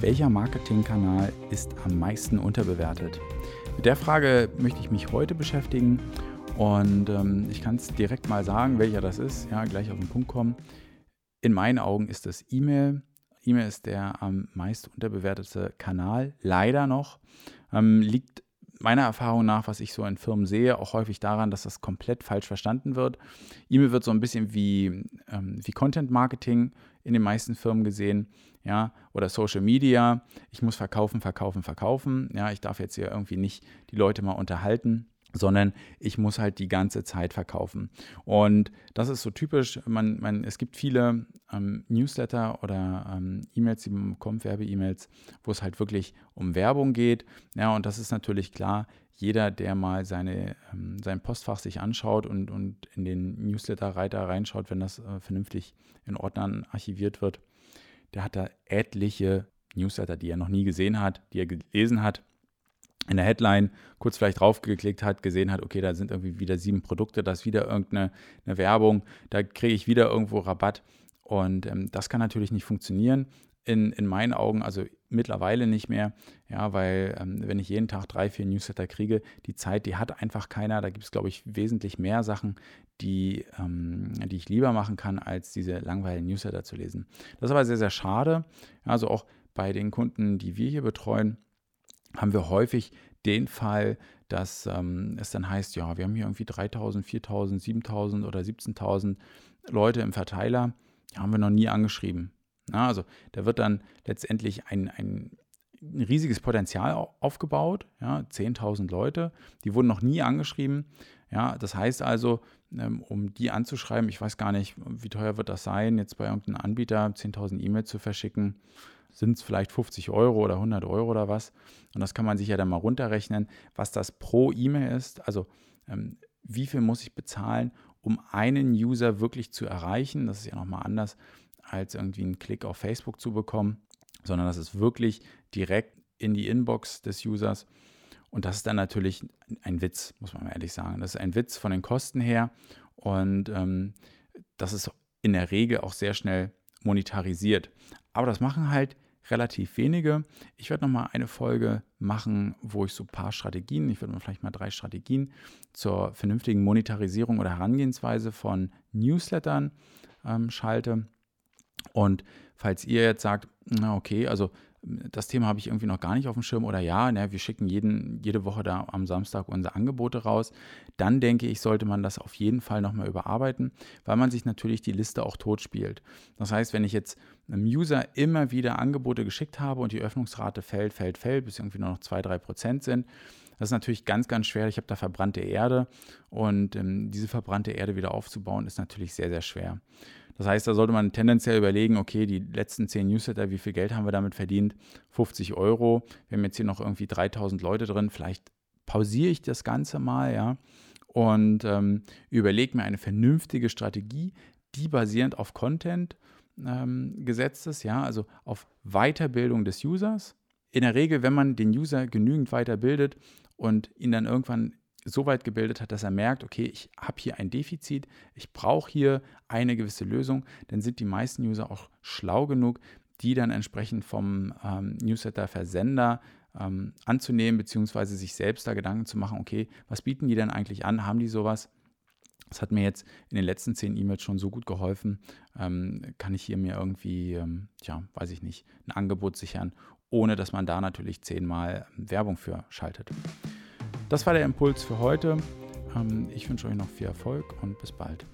Welcher Marketingkanal ist am meisten unterbewertet? Mit der Frage möchte ich mich heute beschäftigen und ähm, ich kann es direkt mal sagen, welcher das ist, ja, gleich auf den Punkt kommen. In meinen Augen ist es E-Mail. E-Mail ist der am meist unterbewertete Kanal, leider noch. Ähm, liegt meiner Erfahrung nach, was ich so in Firmen sehe, auch häufig daran, dass das komplett falsch verstanden wird. E-Mail wird so ein bisschen wie, ähm, wie Content Marketing in den meisten Firmen gesehen, ja, oder Social Media. Ich muss verkaufen, verkaufen, verkaufen. Ja, ich darf jetzt hier irgendwie nicht die Leute mal unterhalten sondern ich muss halt die ganze Zeit verkaufen. Und das ist so typisch. Man, man, es gibt viele ähm, Newsletter oder ähm, E-Mails, die man bekommt, Werbe-E-Mails, wo es halt wirklich um Werbung geht. Ja, und das ist natürlich klar. Jeder, der mal seine, ähm, sein Postfach sich anschaut und, und in den Newsletter-Reiter reinschaut, wenn das äh, vernünftig in Ordnern archiviert wird, der hat da etliche Newsletter, die er noch nie gesehen hat, die er gelesen hat in der Headline kurz vielleicht draufgeklickt hat, gesehen hat, okay, da sind irgendwie wieder sieben Produkte, da ist wieder irgendeine Werbung, da kriege ich wieder irgendwo Rabatt. Und ähm, das kann natürlich nicht funktionieren. In, in meinen Augen, also mittlerweile nicht mehr, ja, weil ähm, wenn ich jeden Tag drei, vier Newsletter kriege, die Zeit, die hat einfach keiner. Da gibt es, glaube ich, wesentlich mehr Sachen, die, ähm, die ich lieber machen kann, als diese langweiligen Newsletter zu lesen. Das ist aber sehr, sehr schade. Also auch bei den Kunden, die wir hier betreuen, haben wir häufig den Fall, dass ähm, es dann heißt, ja, wir haben hier irgendwie 3000, 4000, 7000 oder 17.000 Leute im Verteiler, die haben wir noch nie angeschrieben. Ja, also da wird dann letztendlich ein, ein, ein riesiges Potenzial aufgebaut, ja, 10.000 Leute, die wurden noch nie angeschrieben. Ja, das heißt also, ähm, um die anzuschreiben, ich weiß gar nicht, wie teuer wird das sein, jetzt bei irgendeinem Anbieter 10.000 E-Mails zu verschicken, sind es vielleicht 50 Euro oder 100 Euro oder was. Und das kann man sich ja dann mal runterrechnen, was das pro E-Mail ist. Also ähm, wie viel muss ich bezahlen, um einen User wirklich zu erreichen. Das ist ja nochmal anders, als irgendwie einen Klick auf Facebook zu bekommen, sondern das ist wirklich direkt in die Inbox des Users. Und das ist dann natürlich ein Witz, muss man mal ehrlich sagen. Das ist ein Witz von den Kosten her. Und ähm, das ist in der Regel auch sehr schnell monetarisiert. Aber das machen halt relativ wenige. Ich werde nochmal eine Folge machen, wo ich so ein paar Strategien, ich werde mal vielleicht mal drei Strategien zur vernünftigen Monetarisierung oder Herangehensweise von Newslettern ähm, schalte. Und falls ihr jetzt sagt, na okay, also das Thema habe ich irgendwie noch gar nicht auf dem Schirm oder ja, ne, wir schicken jeden, jede Woche da am Samstag unsere Angebote raus, dann denke ich, sollte man das auf jeden Fall nochmal überarbeiten, weil man sich natürlich die Liste auch tot spielt. Das heißt, wenn ich jetzt einem User immer wieder Angebote geschickt habe und die Öffnungsrate fällt, fällt, fällt, bis irgendwie nur noch 2-3 Prozent sind, das ist natürlich ganz, ganz schwer. Ich habe da verbrannte Erde und ähm, diese verbrannte Erde wieder aufzubauen, ist natürlich sehr, sehr schwer. Das heißt, da sollte man tendenziell überlegen, okay, die letzten 10 Newsletter, wie viel Geld haben wir damit verdient? 50 Euro. Wir haben jetzt hier noch irgendwie 3000 Leute drin. Vielleicht pausiere ich das Ganze mal, ja, und ähm, überlege mir eine vernünftige Strategie, die basierend auf Content ähm, gesetzt ist, ja, also auf Weiterbildung des Users. In der Regel, wenn man den User genügend weiterbildet und ihn dann irgendwann so weit gebildet hat, dass er merkt, okay, ich habe hier ein Defizit, ich brauche hier eine gewisse Lösung, dann sind die meisten User auch schlau genug, die dann entsprechend vom ähm, Newsletter-Versender ähm, anzunehmen, beziehungsweise sich selbst da Gedanken zu machen, okay, was bieten die denn eigentlich an? Haben die sowas? Das hat mir jetzt in den letzten zehn E-Mails schon so gut geholfen. Ähm, kann ich hier mir irgendwie, ähm, ja, weiß ich nicht, ein Angebot sichern, ohne dass man da natürlich zehnmal Werbung für schaltet. Das war der Impuls für heute. Ähm, ich wünsche euch noch viel Erfolg und bis bald.